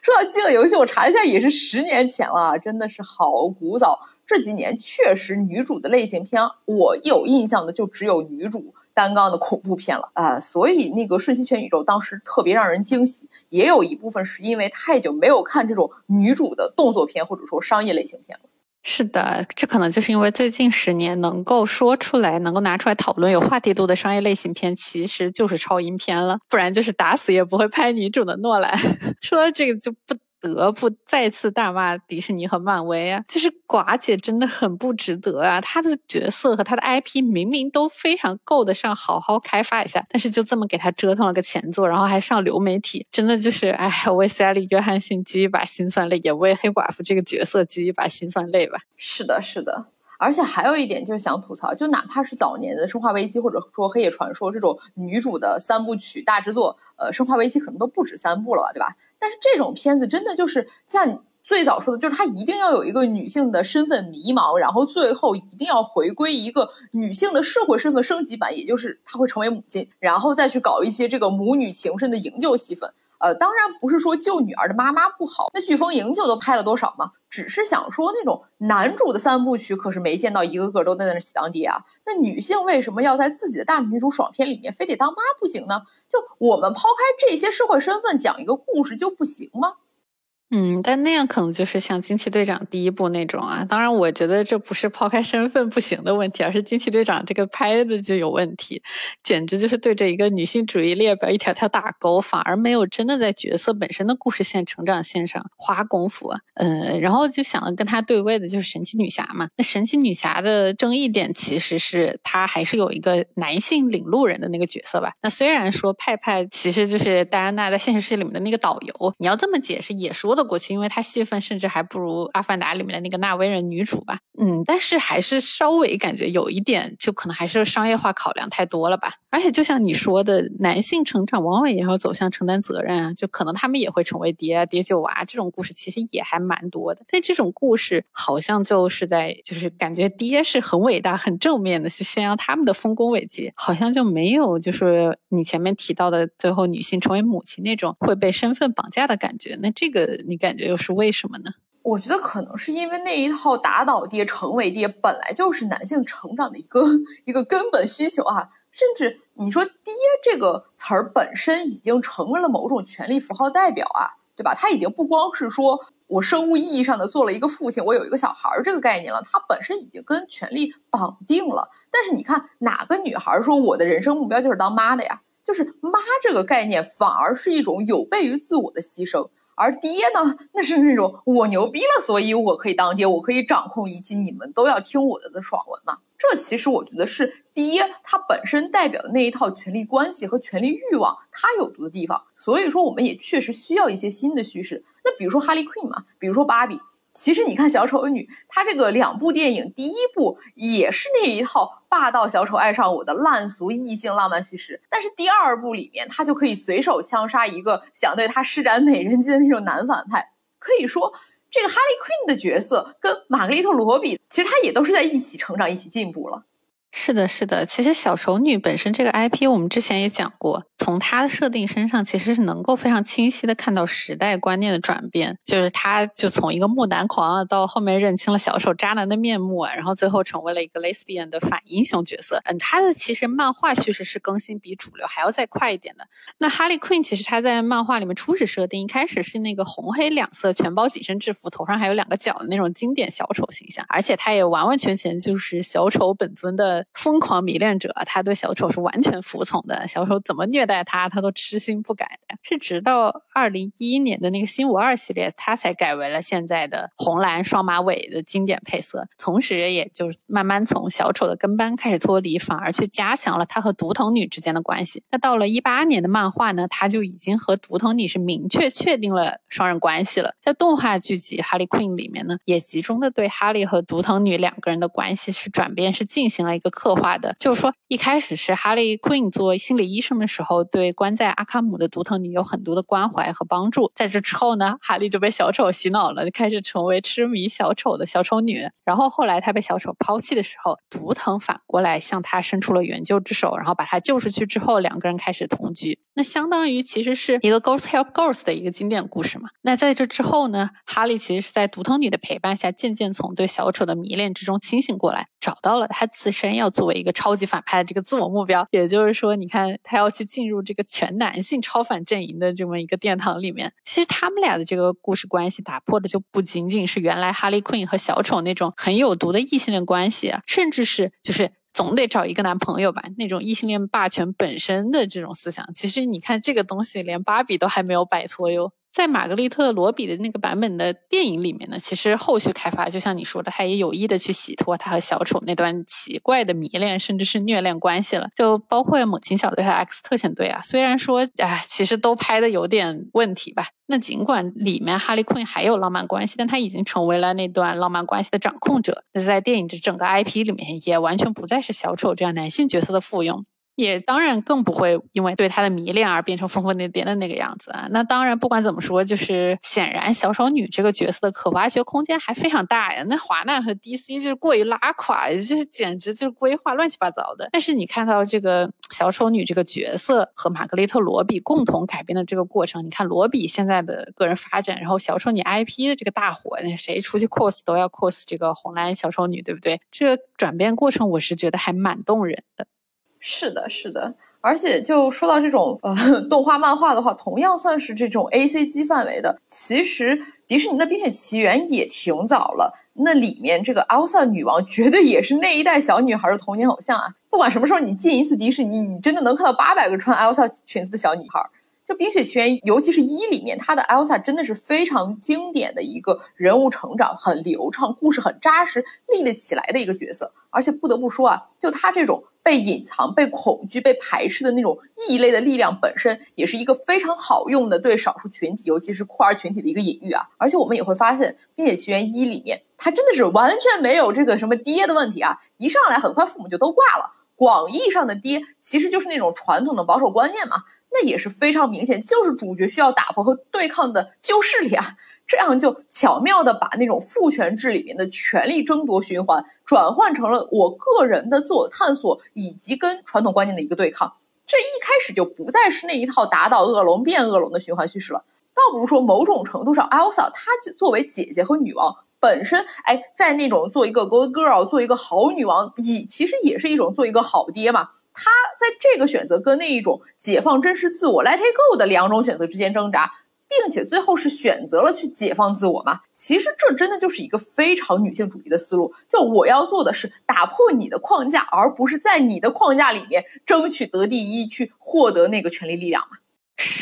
S1: 说到《饥饿游戏》，我查一下，也是十年前了，真的是好古早。这几年确实女主的类型片，我有印象的就只有女主。单杠的恐怖片了啊，所以那个《瞬息全宇宙》当时特别让人惊喜，也有一部分是因为太久没有看这种女主的动作片或者说商业类型片了。
S2: 是的，这可能就是因为最近十年能够说出来、能够拿出来讨论有话题度的商业类型片，其实就是超英片了，不然就是打死也不会拍女主的诺兰。说到这个就不。得不再次大骂迪士尼和漫威啊！就是寡姐真的很不值得啊！她的角色和她的 IP 明明都非常够得上好好开发一下，但是就这么给她折腾了个前作，然后还上流媒体，真的就是哎，为塞利约翰逊掬一把辛酸泪，也为黑寡妇这个角色掬一把辛酸泪吧。
S1: 是的，是的。而且还有一点就是想吐槽，就哪怕是早年的《生化危机》或者说《黑夜传说》这种女主的三部曲大制作，呃，《生化危机》可能都不止三部了吧，对吧？但是这种片子真的就是像最早说的，就是它一定要有一个女性的身份迷茫，然后最后一定要回归一个女性的社会身份升级版，也就是她会成为母亲，然后再去搞一些这个母女情深的营救戏份。呃，当然不是说救女儿的妈妈不好，那《飓风营救》都拍了多少嘛？只是想说那种男主的三部曲，可是没见到一个个都在那喜当爹啊。那女性为什么要在自己的大女主爽片里面非得当妈不行呢？就我们抛开这些社会身份，讲一个故事就不行吗？
S2: 嗯，但那样可能就是像惊奇队长第一部那种啊。当然，我觉得这不是抛开身份不行的问题，而是惊奇队长这个拍的就有问题，简直就是对着一个女性主义列表一条条打勾，反而没有真的在角色本身的故事线、成长线上花功夫啊。嗯，然后就想了跟他对位的就是神奇女侠嘛。那神奇女侠的争议点其实是她还是有一个男性领路人的那个角色吧。那虽然说派派其实就是戴安娜在现实世界里面的那个导游，你要这么解释也说过去，因为她戏份甚至还不如《阿凡达》里面的那个纳威人女主吧，嗯，但是还是稍微感觉有一点，就可能还是商业化考量太多了吧。而且就像你说的，男性成长往往也要走向承担责任啊，就可能他们也会成为爹、爹救娃这种故事，其实也还蛮多的。但这种故事好像就是在，就是感觉爹是很伟大、很正面的，是宣扬他们的丰功伟绩，好像就没有就是你前面提到的最后女性成为母亲那种会被身份绑架的感觉。那这个你。感觉又是为什么呢？
S1: 我觉得可能是因为那一套打倒爹、成为爹本来就是男性成长的一个 一个根本需求啊。甚至你说“爹”这个词儿本身已经成为了某种权力符号代表啊，对吧？它已经不光是说我生物意义上的做了一个父亲，我有一个小孩儿这个概念了，它本身已经跟权力绑定了。但是你看，哪个女孩说我的人生目标就是当妈的呀？就是妈这个概念反而是一种有悖于自我的牺牲。而爹呢，那是那种我牛逼了，所以我可以当爹，我可以掌控一切，你们都要听我的的爽文嘛。这其实我觉得是爹他本身代表的那一套权力关系和权力欲望，他有毒的地方。所以说，我们也确实需要一些新的叙事。那比如说哈利 Queen 嘛，比如说芭比。其实你看小丑女，她这个两部电影，第一部也是那一套霸道小丑爱上我的烂俗异性浪漫叙事，但是第二部里面，他就可以随手枪杀一个想对他施展美人计的那种男反派。可以说，这个哈利 Queen 的角色跟玛格丽特罗比，其实他也都是在一起成长、一起进步了。
S2: 是的，是的。其实小丑女本身这个 IP，我们之前也讲过，从他的设定身上，其实是能够非常清晰的看到时代观念的转变。就是他就从一个木男狂啊，到后面认清了小丑渣男的面目啊，然后最后成为了一个 lesbian 的反英雄角色。嗯，他的其实漫画叙事是更新比主流还要再快一点的。那哈利 Queen 其实他在漫画里面初始设定一开始是那个红黑两色全包紧身制服，头上还有两个角的那种经典小丑形象，而且他也完完全全就是小丑本尊的。疯狂迷恋者，他对小丑是完全服从的。小丑怎么虐待带他，他都痴心不改。是直到二零一一年的那个新五二系列，他才改为了现在的红蓝双马尾的经典配色。同时，也就是慢慢从小丑的跟班开始脱离，反而去加强了他和独藤女之间的关系。那到了一八年的漫画呢，他就已经和独藤女是明确确定了双人关系了。在动画剧集《哈利 Queen》里面呢，也集中的对哈利和独藤女两个人的关系是转变，是进行了一个。刻画的，就是说一开始是哈利 Queen 做心理医生的时候，对关在阿卡姆的毒藤女有很多的关怀和帮助。在这之后呢，哈利就被小丑洗脑了，就开始成为痴迷小丑的小丑女。然后后来他被小丑抛弃的时候，毒藤反过来向他伸出了援救之手，然后把他救出去之后，两个人开始同居。那相当于其实是一个 Ghost Help Ghost 的一个经典故事嘛。那在这之后呢，哈利其实是在毒藤女的陪伴下，渐渐从对小丑的迷恋之中清醒过来，找到了他自身要。作为一个超级反派的这个自我目标，也就是说，你看他要去进入这个全男性超反阵营的这么一个殿堂里面。其实他们俩的这个故事关系打破的就不仅仅是原来哈利 Queen 和小丑那种很有毒的异性恋关系，甚至是就是总得找一个男朋友吧那种异性恋霸权本身的这种思想。其实你看这个东西，连芭比都还没有摆脱哟。在玛格丽特·罗比的那个版本的电影里面呢，其实后续开发，就像你说的，他也有意的去洗脱他和小丑那段奇怪的迷恋，甚至是虐恋关系了。就包括猛禽小队和 X 特遣队啊，虽然说，哎，其实都拍的有点问题吧。那尽管里面哈利·昆还有浪漫关系，但他已经成为了那段浪漫关系的掌控者。那在电影的整个 IP 里面，也完全不再是小丑这样男性角色的附庸。也当然更不会因为对他的迷恋而变成疯疯癫癫的那个样子啊！那当然，不管怎么说，就是显然小丑女这个角色的可挖掘空间还非常大呀。那华纳和 DC 就是过于拉垮，就是简直就是规划乱七八糟的。但是你看到这个小丑女这个角色和玛格丽特·罗比共同改编的这个过程，你看罗比现在的个人发展，然后小丑女 IP 的这个大火，那谁出去 cos 都要 cos 这个红蓝小丑女，对不对？这个转变过程，我是觉得还蛮动人的。
S1: 是的，是的，而且就说到这种呃动画漫画的话，同样算是这种 A C G 范围的。其实迪士尼的《冰雪奇缘》也挺早了，那里面这个 Elsa 女王绝对也是那一代小女孩的童年偶像啊！不管什么时候你进一次迪士尼，你真的能看到八百个穿 Elsa 裙子的小女孩。就《冰雪奇缘》，尤其是一里面，她的 Elsa 真的是非常经典的一个人物成长，很流畅，故事很扎实，立得起来的一个角色。而且不得不说啊，就她这种被隐藏、被恐惧、被排斥的那种异类的力量，本身也是一个非常好用的对少数群体，尤其是酷儿群体的一个隐喻啊。而且我们也会发现，《冰雪奇缘一》里面，它真的是完全没有这个什么爹的问题啊，一上来很快父母就都挂了。广义上的爹，其实就是那种传统的保守观念嘛。那也是非常明显，就是主角需要打破和对抗的旧势力啊，这样就巧妙的把那种父权制里面的权力争夺循环转换成了我个人的自我探索以及跟传统观念的一个对抗。这一开始就不再是那一套打倒恶龙变恶龙的循环叙事了，倒不如说某种程度上，Elsa 她作为姐姐和女王本身，哎，在那种做一个 good girl，做一个好女王，以其实也是一种做一个好爹嘛。他在这个选择跟那一种解放真实自我 let it go 的两种选择之间挣扎，并且最后是选择了去解放自我嘛？其实这真的就是一个非常女性主义的思路，就我要做的是打破你的框架，而不是在你的框架里面争取得第一，去获得那个权力力量嘛。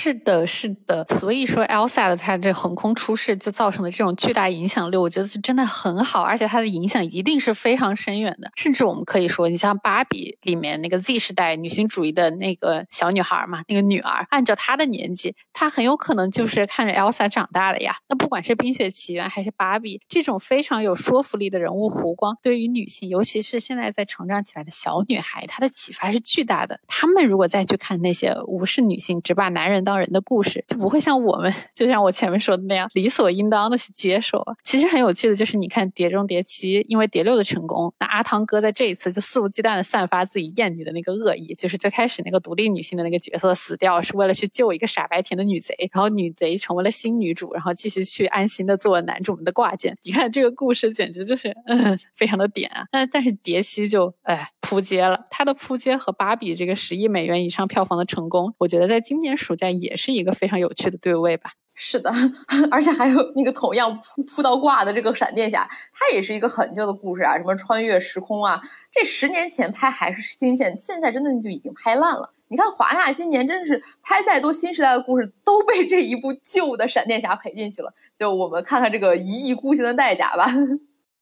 S2: 是的，是的，所以说 Elsa 的她这横空出世就造成的这种巨大影响力，我觉得是真的很好，而且它的影响一定是非常深远的。甚至我们可以说，你像芭比里面那个 Z 时代女性主义的那个小女孩嘛，那个女儿，按照她的年纪，她很有可能就是看着 Elsa 长大的呀。那不管是冰雪奇缘还是芭比，这种非常有说服力的人物弧光，对于女性，尤其是现在在成长起来的小女孩，她的启发是巨大的。她们如果再去看那些无视女性，只把男人当当人的故事就不会像我们，就像我前面说的那样理所应当的去接受。其实很有趣的就是，你看《碟中谍七》，因为《碟六》的成功，那阿汤哥在这一次就肆无忌惮的散发自己厌女的那个恶意，就是最开始那个独立女性的那个角色死掉是为了去救一个傻白甜的女贼，然后女贼成为了新女主，然后继续去安心的做男主们的挂件。你看这个故事简直就是嗯，非常的点啊。但但是碟七就哎扑街了，它的扑街和芭比这个十亿美元以上票房的成功，我觉得在今年暑假也。是一个非常有趣的对位吧？
S1: 是的，而且还有那个同样扑扑到挂的这个闪电侠，它也是一个很旧的故事啊，什么穿越时空啊，这十年前拍还是新鲜，现在真的就已经拍烂了。你看华纳今年真是拍再多新时代的故事，都被这一部旧的闪电侠赔进去了。就我们看看这个一意孤行的代价吧。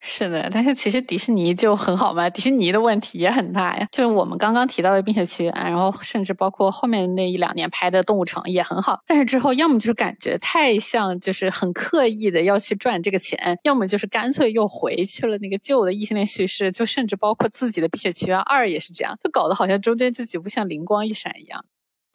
S2: 是的，但是其实迪士尼就很好嘛，迪士尼的问题也很大呀。就是我们刚刚提到的《冰雪奇缘》，然后甚至包括后面那一两年拍的《动物城》也很好，但是之后要么就是感觉太像，就是很刻意的要去赚这个钱，要么就是干脆又回去了那个旧的异性恋叙事，就甚至包括自己的《冰雪奇缘二》也是这样，就搞得好像中间这几部像灵光一闪一样。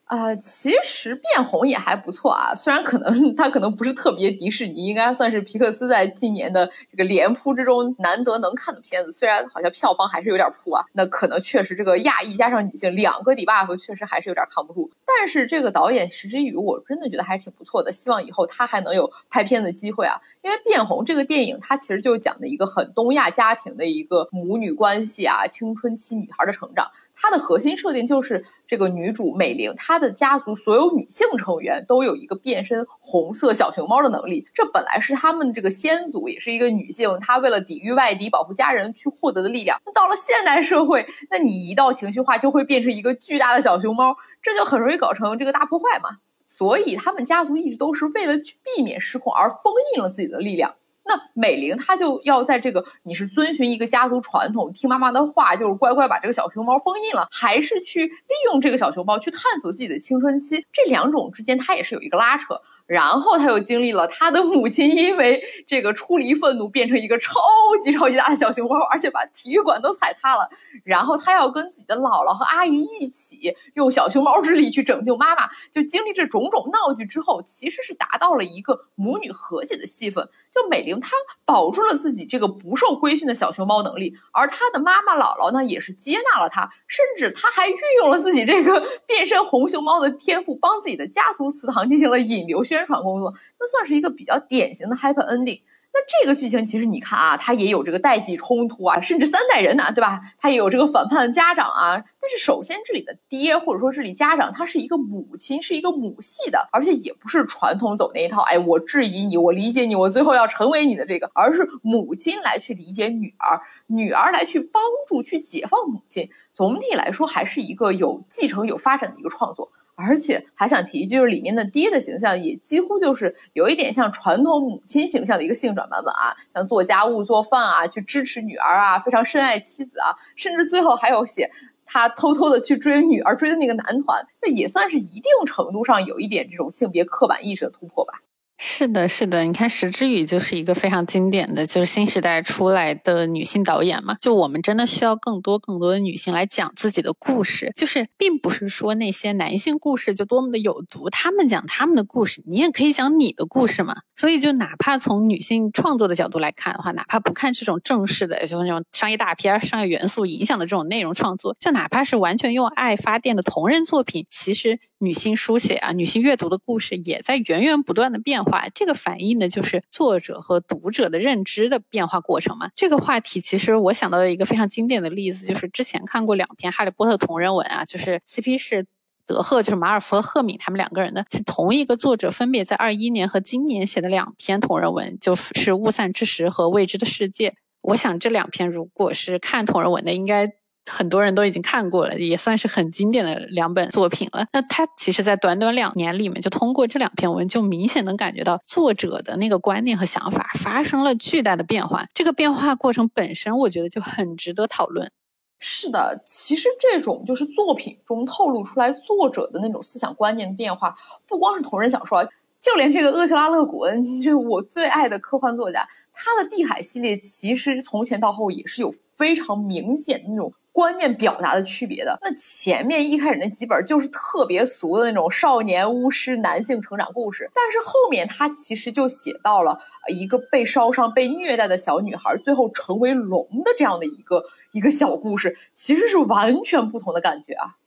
S1: 啊，其实变红也还不错啊，虽然可能它可能不是特别迪士尼，应该算是皮克斯在今年的这个连扑之中难得能看的片子，虽然好像票房还是有点扑啊，那可能确实这个亚裔加上女性两个 debuff 确实还是有点扛不住。但是这个导演石之宇，我真的觉得还是挺不错的，希望以后他还能有拍片的机会啊。因为变红这个电影，它其实就讲的一个很东亚家庭的一个母女关系啊，青春期女孩的成长。它的核心设定就是这个女主美玲，她的家族所有女性成员都有一个变身红色小熊猫的能力。这本来是他们这个先祖，也是一个女性，她为了抵御外敌、保护家人去获得的力量。那到了现代社会，那你一到情绪化，就会变成一个巨大的小熊猫，这就很容易搞成这个大破坏嘛。所以他们家族一直都是为了去避免失控而封印了自己的力量。那美玲她就要在这个，你是遵循一个家族传统，听妈妈的话，就是乖乖把这个小熊猫封印了，还是去利用这个小熊猫去探索自己的青春期？这两种之间，它也是有一个拉扯。然后他又经历了他的母亲因为这个出离愤怒变成一个超级超级大的小熊猫，而且把体育馆都踩塌了。然后他要跟自己的姥姥和阿姨一起用小熊猫之力去拯救妈妈。就经历这种种闹剧之后，其实是达到了一个母女和解的戏份。就美玲她保住了自己这个不受规训的小熊猫能力，而她的妈妈姥姥呢也是接纳了她，甚至她还运用了自己这个 变身红熊猫的天赋，帮自己的家族祠堂进行了引流宣传工作，那算是一个比较典型的 happy ending。那这个剧情其实你看啊，它也有这个代际冲突啊，甚至三代人呐，对吧？它也有这个反叛的家长啊。但是首先这里的爹或者说这里家长他是一个母亲，是一个母系的，而且也不是传统走那一套，哎，我质疑你，我理解你，我最后要成为你的这个，而是母亲来去理解女儿，女儿来去帮助去解放母亲。总体来说，还是一个有继承、有发展的一个创作。而且还想提一句，就是里面的爹的形象也几乎就是有一点像传统母亲形象的一个性转版本啊，像做家务、做饭啊，去支持女儿啊，非常深爱妻子啊，甚至最后还有写他偷偷的去追女儿追的那个男团，这也算是一定程度上有一点这种性别刻板意识的突破吧。
S2: 是的，是的，你看石之宇就是一个非常经典的，就是新时代出来的女性导演嘛。就我们真的需要更多更多的女性来讲自己的故事，就是并不是说那些男性故事就多么的有毒，他们讲他们的故事，你也可以讲你的故事嘛。所以就哪怕从女性创作的角度来看的话，哪怕不看这种正式的，就是那种商业大片、商业元素影响的这种内容创作，就哪怕是完全用爱发电的同人作品，其实。女性书写啊，女性阅读的故事也在源源不断的变化。这个反映的就是作者和读者的认知的变化过程嘛。这个话题其实我想到的一个非常经典的例子，就是之前看过两篇《哈利波特》同人文啊，就是 CP 是德赫，就是马尔福和赫敏他们两个人的，是同一个作者分别在二一年和今年写的两篇同人文，就是《雾散之时》和《未知的世界》。我想这两篇如果是看同人文的，应该。很多人都已经看过了，也算是很经典的两本作品了。那他其实，在短短两年里面，就通过这两篇文，就明显能感觉到作者的那个观念和想法发生了巨大的变化。这个变化过程本身，我觉得就很值得讨论。
S1: 是的，其实这种就是作品中透露出来作者的那种思想观念的变化，不光是同人小说，就连这个厄齐拉·勒古恩，这是我最爱的科幻作家，他的《地海》系列其实从前到后也是有非常明显的那种。观念表达的区别的，那前面一开始那几本就是特别俗的那种少年巫师男性成长故事，但是后面他其实就写到了一个被烧伤、被虐待的小女孩最后成为龙的这样的一个一个小故事，其实是完全不同的感觉啊。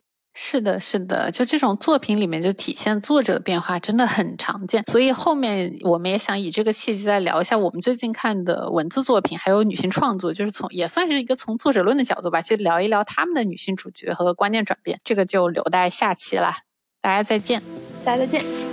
S2: 是的，是的，就这种作品里面就体现作者的变化真的很常见，所以后面我们也想以这个契机再聊一下我们最近看的文字作品，还有女性创作，就是从也算是一个从作者论的角度吧，去聊一聊他们的女性主角和观念转变，这个就留待下期了。大家再见，
S1: 大家再见。